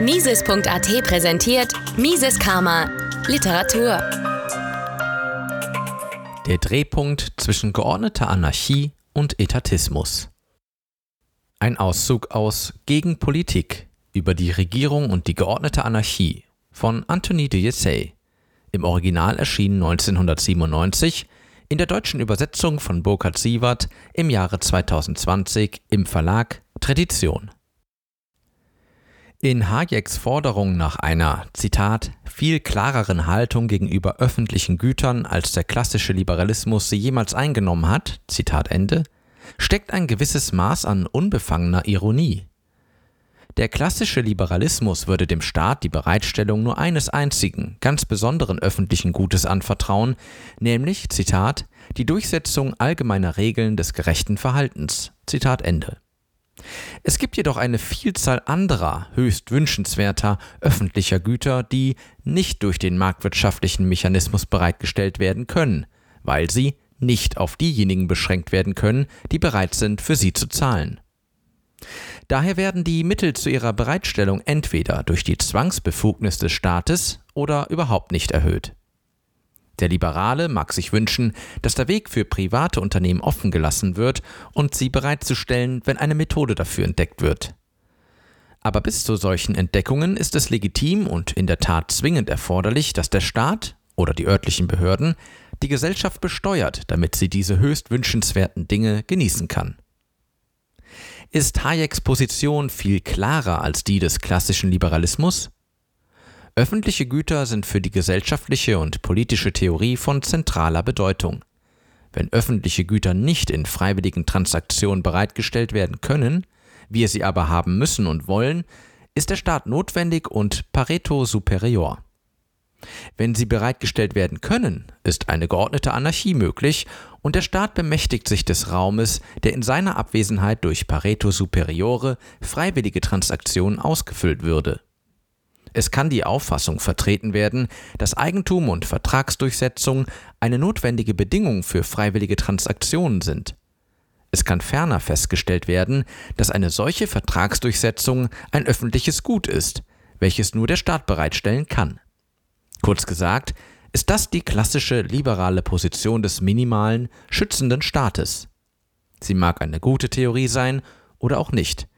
Mises.at präsentiert Mises Karma Literatur. Der Drehpunkt zwischen geordneter Anarchie und Etatismus. Ein Auszug aus Gegen Politik über die Regierung und die geordnete Anarchie von Anthony de Jessay, im Original erschienen 1997, in der deutschen Übersetzung von Burkhard Sievert im Jahre 2020 im Verlag Tradition. In Hayeks Forderung nach einer, Zitat, viel klareren Haltung gegenüber öffentlichen Gütern, als der klassische Liberalismus sie jemals eingenommen hat, Zitat Ende, steckt ein gewisses Maß an unbefangener Ironie. Der klassische Liberalismus würde dem Staat die Bereitstellung nur eines einzigen, ganz besonderen öffentlichen Gutes anvertrauen, nämlich, Zitat, die Durchsetzung allgemeiner Regeln des gerechten Verhaltens. Zitat Ende. Es gibt jedoch eine Vielzahl anderer, höchst wünschenswerter öffentlicher Güter, die nicht durch den marktwirtschaftlichen Mechanismus bereitgestellt werden können, weil sie nicht auf diejenigen beschränkt werden können, die bereit sind, für sie zu zahlen. Daher werden die Mittel zu ihrer Bereitstellung entweder durch die Zwangsbefugnis des Staates oder überhaupt nicht erhöht. Der Liberale mag sich wünschen, dass der Weg für private Unternehmen offen gelassen wird und sie bereitzustellen, wenn eine Methode dafür entdeckt wird. Aber bis zu solchen Entdeckungen ist es legitim und in der Tat zwingend erforderlich, dass der Staat oder die örtlichen Behörden die Gesellschaft besteuert, damit sie diese höchst wünschenswerten Dinge genießen kann. Ist Hayeks Position viel klarer als die des klassischen Liberalismus? Öffentliche Güter sind für die gesellschaftliche und politische Theorie von zentraler Bedeutung. Wenn öffentliche Güter nicht in freiwilligen Transaktionen bereitgestellt werden können, wir sie aber haben müssen und wollen, ist der Staat notwendig und Pareto superior. Wenn sie bereitgestellt werden können, ist eine geordnete Anarchie möglich und der Staat bemächtigt sich des Raumes, der in seiner Abwesenheit durch Pareto superiore freiwillige Transaktionen ausgefüllt würde. Es kann die Auffassung vertreten werden, dass Eigentum und Vertragsdurchsetzung eine notwendige Bedingung für freiwillige Transaktionen sind. Es kann ferner festgestellt werden, dass eine solche Vertragsdurchsetzung ein öffentliches Gut ist, welches nur der Staat bereitstellen kann. Kurz gesagt, ist das die klassische liberale Position des minimalen, schützenden Staates. Sie mag eine gute Theorie sein oder auch nicht,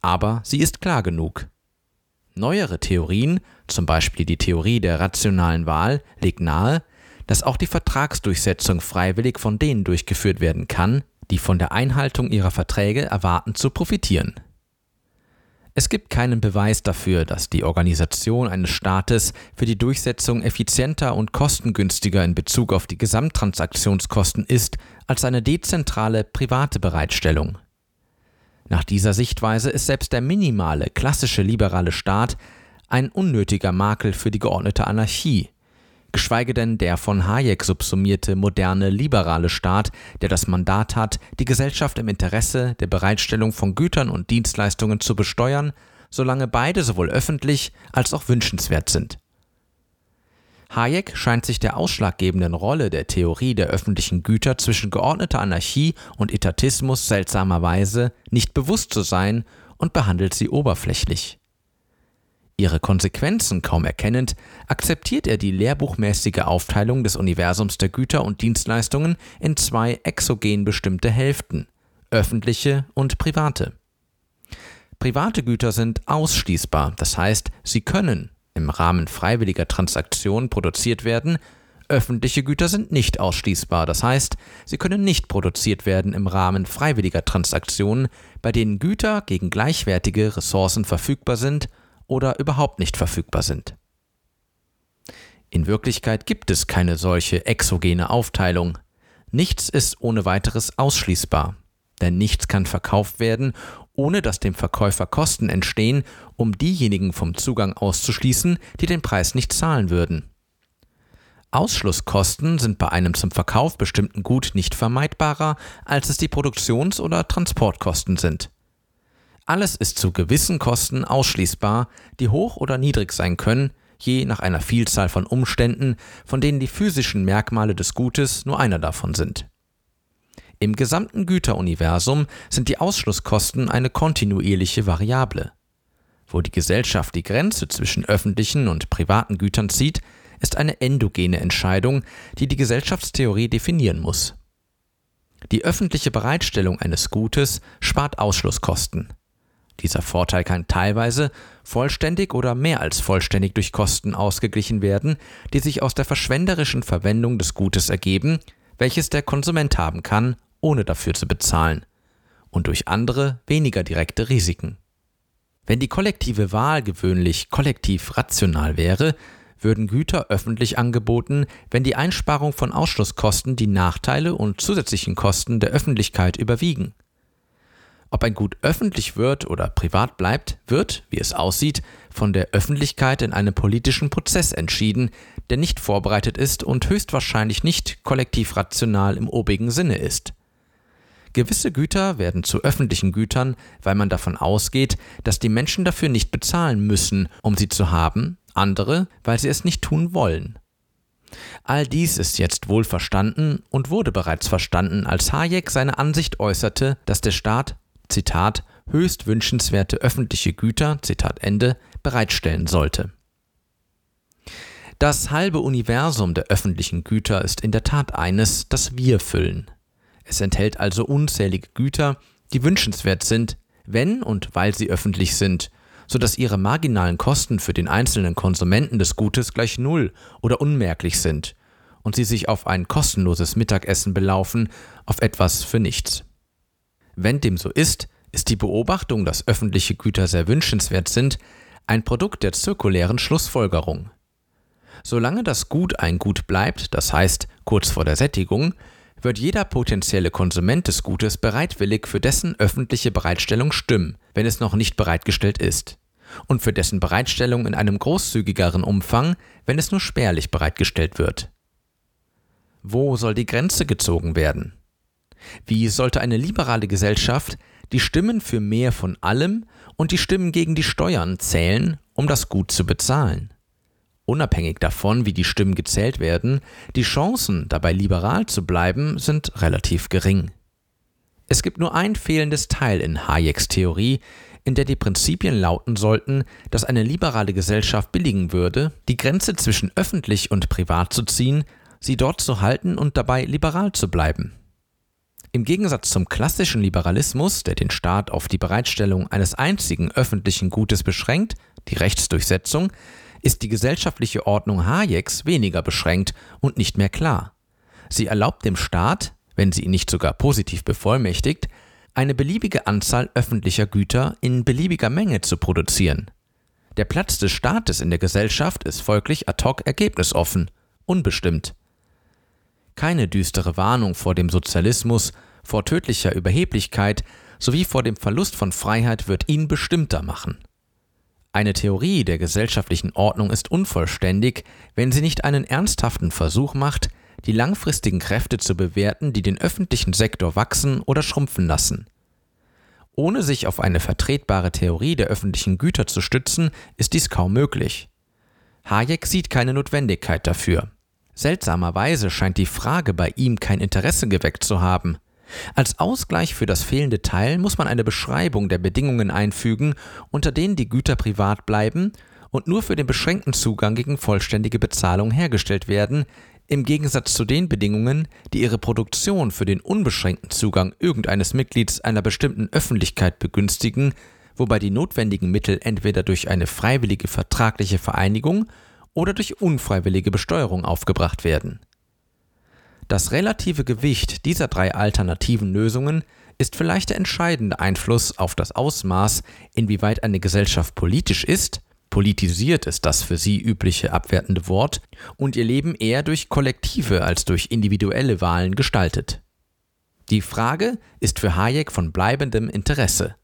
aber sie ist klar genug. Neuere Theorien, zum Beispiel die Theorie der rationalen Wahl, legt nahe, dass auch die Vertragsdurchsetzung freiwillig von denen durchgeführt werden kann, die von der Einhaltung ihrer Verträge erwarten zu profitieren. Es gibt keinen Beweis dafür, dass die Organisation eines Staates für die Durchsetzung effizienter und kostengünstiger in Bezug auf die Gesamttransaktionskosten ist als eine dezentrale private Bereitstellung. Nach dieser Sichtweise ist selbst der minimale, klassische liberale Staat ein unnötiger Makel für die geordnete Anarchie, geschweige denn der von Hayek subsumierte moderne liberale Staat, der das Mandat hat, die Gesellschaft im Interesse der Bereitstellung von Gütern und Dienstleistungen zu besteuern, solange beide sowohl öffentlich als auch wünschenswert sind. Hayek scheint sich der ausschlaggebenden Rolle der Theorie der öffentlichen Güter zwischen geordneter Anarchie und Etatismus seltsamerweise nicht bewusst zu sein und behandelt sie oberflächlich. Ihre Konsequenzen kaum erkennend, akzeptiert er die lehrbuchmäßige Aufteilung des Universums der Güter und Dienstleistungen in zwei exogen bestimmte Hälften, öffentliche und private. Private Güter sind ausschließbar, das heißt, sie können, im Rahmen freiwilliger Transaktionen produziert werden, öffentliche Güter sind nicht ausschließbar, das heißt, sie können nicht produziert werden im Rahmen freiwilliger Transaktionen, bei denen Güter gegen gleichwertige Ressourcen verfügbar sind oder überhaupt nicht verfügbar sind. In Wirklichkeit gibt es keine solche exogene Aufteilung. Nichts ist ohne weiteres ausschließbar, denn nichts kann verkauft werden, ohne dass dem Verkäufer Kosten entstehen, um diejenigen vom Zugang auszuschließen, die den Preis nicht zahlen würden. Ausschlusskosten sind bei einem zum Verkauf bestimmten Gut nicht vermeidbarer, als es die Produktions- oder Transportkosten sind. Alles ist zu gewissen Kosten ausschließbar, die hoch oder niedrig sein können, je nach einer Vielzahl von Umständen, von denen die physischen Merkmale des Gutes nur einer davon sind. Im gesamten Güteruniversum sind die Ausschlusskosten eine kontinuierliche Variable. Wo die Gesellschaft die Grenze zwischen öffentlichen und privaten Gütern zieht, ist eine endogene Entscheidung, die die Gesellschaftstheorie definieren muss. Die öffentliche Bereitstellung eines Gutes spart Ausschlusskosten. Dieser Vorteil kann teilweise vollständig oder mehr als vollständig durch Kosten ausgeglichen werden, die sich aus der verschwenderischen Verwendung des Gutes ergeben, welches der Konsument haben kann, ohne dafür zu bezahlen, und durch andere, weniger direkte Risiken. Wenn die kollektive Wahl gewöhnlich kollektiv rational wäre, würden Güter öffentlich angeboten, wenn die Einsparung von Ausschlusskosten die Nachteile und zusätzlichen Kosten der Öffentlichkeit überwiegen. Ob ein Gut öffentlich wird oder privat bleibt, wird, wie es aussieht, von der Öffentlichkeit in einem politischen Prozess entschieden, der nicht vorbereitet ist und höchstwahrscheinlich nicht kollektiv rational im obigen Sinne ist. Gewisse Güter werden zu öffentlichen Gütern, weil man davon ausgeht, dass die Menschen dafür nicht bezahlen müssen, um sie zu haben, andere, weil sie es nicht tun wollen. All dies ist jetzt wohl verstanden und wurde bereits verstanden, als Hayek seine Ansicht äußerte, dass der Staat Zitat, höchst wünschenswerte öffentliche Güter, Zitat Ende, bereitstellen sollte. Das halbe Universum der öffentlichen Güter ist in der Tat eines, das wir füllen. Es enthält also unzählige Güter, die wünschenswert sind, wenn und weil sie öffentlich sind, so dass ihre marginalen Kosten für den einzelnen Konsumenten des Gutes gleich null oder unmerklich sind und sie sich auf ein kostenloses Mittagessen belaufen, auf etwas für nichts. Wenn dem so ist, ist die Beobachtung, dass öffentliche Güter sehr wünschenswert sind, ein Produkt der zirkulären Schlussfolgerung. Solange das Gut ein Gut bleibt, das heißt kurz vor der Sättigung, wird jeder potenzielle Konsument des Gutes bereitwillig für dessen öffentliche Bereitstellung stimmen, wenn es noch nicht bereitgestellt ist, und für dessen Bereitstellung in einem großzügigeren Umfang, wenn es nur spärlich bereitgestellt wird. Wo soll die Grenze gezogen werden? Wie sollte eine liberale Gesellschaft die Stimmen für mehr von allem und die Stimmen gegen die Steuern zählen, um das Gut zu bezahlen? Unabhängig davon, wie die Stimmen gezählt werden, die Chancen, dabei liberal zu bleiben, sind relativ gering. Es gibt nur ein fehlendes Teil in Hayeks Theorie, in der die Prinzipien lauten sollten, dass eine liberale Gesellschaft billigen würde, die Grenze zwischen öffentlich und privat zu ziehen, sie dort zu halten und dabei liberal zu bleiben. Im Gegensatz zum klassischen Liberalismus, der den Staat auf die Bereitstellung eines einzigen öffentlichen Gutes beschränkt, die Rechtsdurchsetzung, ist die gesellschaftliche Ordnung Hayeks weniger beschränkt und nicht mehr klar. Sie erlaubt dem Staat, wenn sie ihn nicht sogar positiv bevollmächtigt, eine beliebige Anzahl öffentlicher Güter in beliebiger Menge zu produzieren. Der Platz des Staates in der Gesellschaft ist folglich ad hoc ergebnisoffen, unbestimmt keine düstere Warnung vor dem Sozialismus, vor tödlicher Überheblichkeit sowie vor dem Verlust von Freiheit wird ihn bestimmter machen. Eine Theorie der gesellschaftlichen Ordnung ist unvollständig, wenn sie nicht einen ernsthaften Versuch macht, die langfristigen Kräfte zu bewerten, die den öffentlichen Sektor wachsen oder schrumpfen lassen. Ohne sich auf eine vertretbare Theorie der öffentlichen Güter zu stützen, ist dies kaum möglich. Hayek sieht keine Notwendigkeit dafür. Seltsamerweise scheint die Frage bei ihm kein Interesse geweckt zu haben. Als Ausgleich für das fehlende Teil muss man eine Beschreibung der Bedingungen einfügen, unter denen die Güter privat bleiben und nur für den beschränkten Zugang gegen vollständige Bezahlung hergestellt werden, im Gegensatz zu den Bedingungen, die ihre Produktion für den unbeschränkten Zugang irgendeines Mitglieds einer bestimmten Öffentlichkeit begünstigen, wobei die notwendigen Mittel entweder durch eine freiwillige vertragliche Vereinigung oder durch unfreiwillige Besteuerung aufgebracht werden. Das relative Gewicht dieser drei alternativen Lösungen ist vielleicht der entscheidende Einfluss auf das Ausmaß, inwieweit eine Gesellschaft politisch ist, politisiert ist das für sie übliche abwertende Wort, und ihr Leben eher durch kollektive als durch individuelle Wahlen gestaltet. Die Frage ist für Hayek von bleibendem Interesse.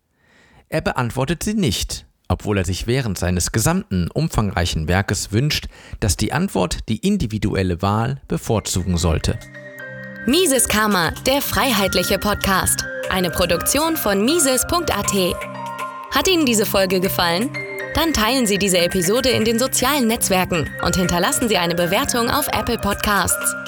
Er beantwortet sie nicht, obwohl er sich während seines gesamten umfangreichen Werkes wünscht, dass die Antwort die individuelle Wahl bevorzugen sollte. Mises Karma, der freiheitliche Podcast. Eine Produktion von Mises.at. Hat Ihnen diese Folge gefallen? Dann teilen Sie diese Episode in den sozialen Netzwerken und hinterlassen Sie eine Bewertung auf Apple Podcasts.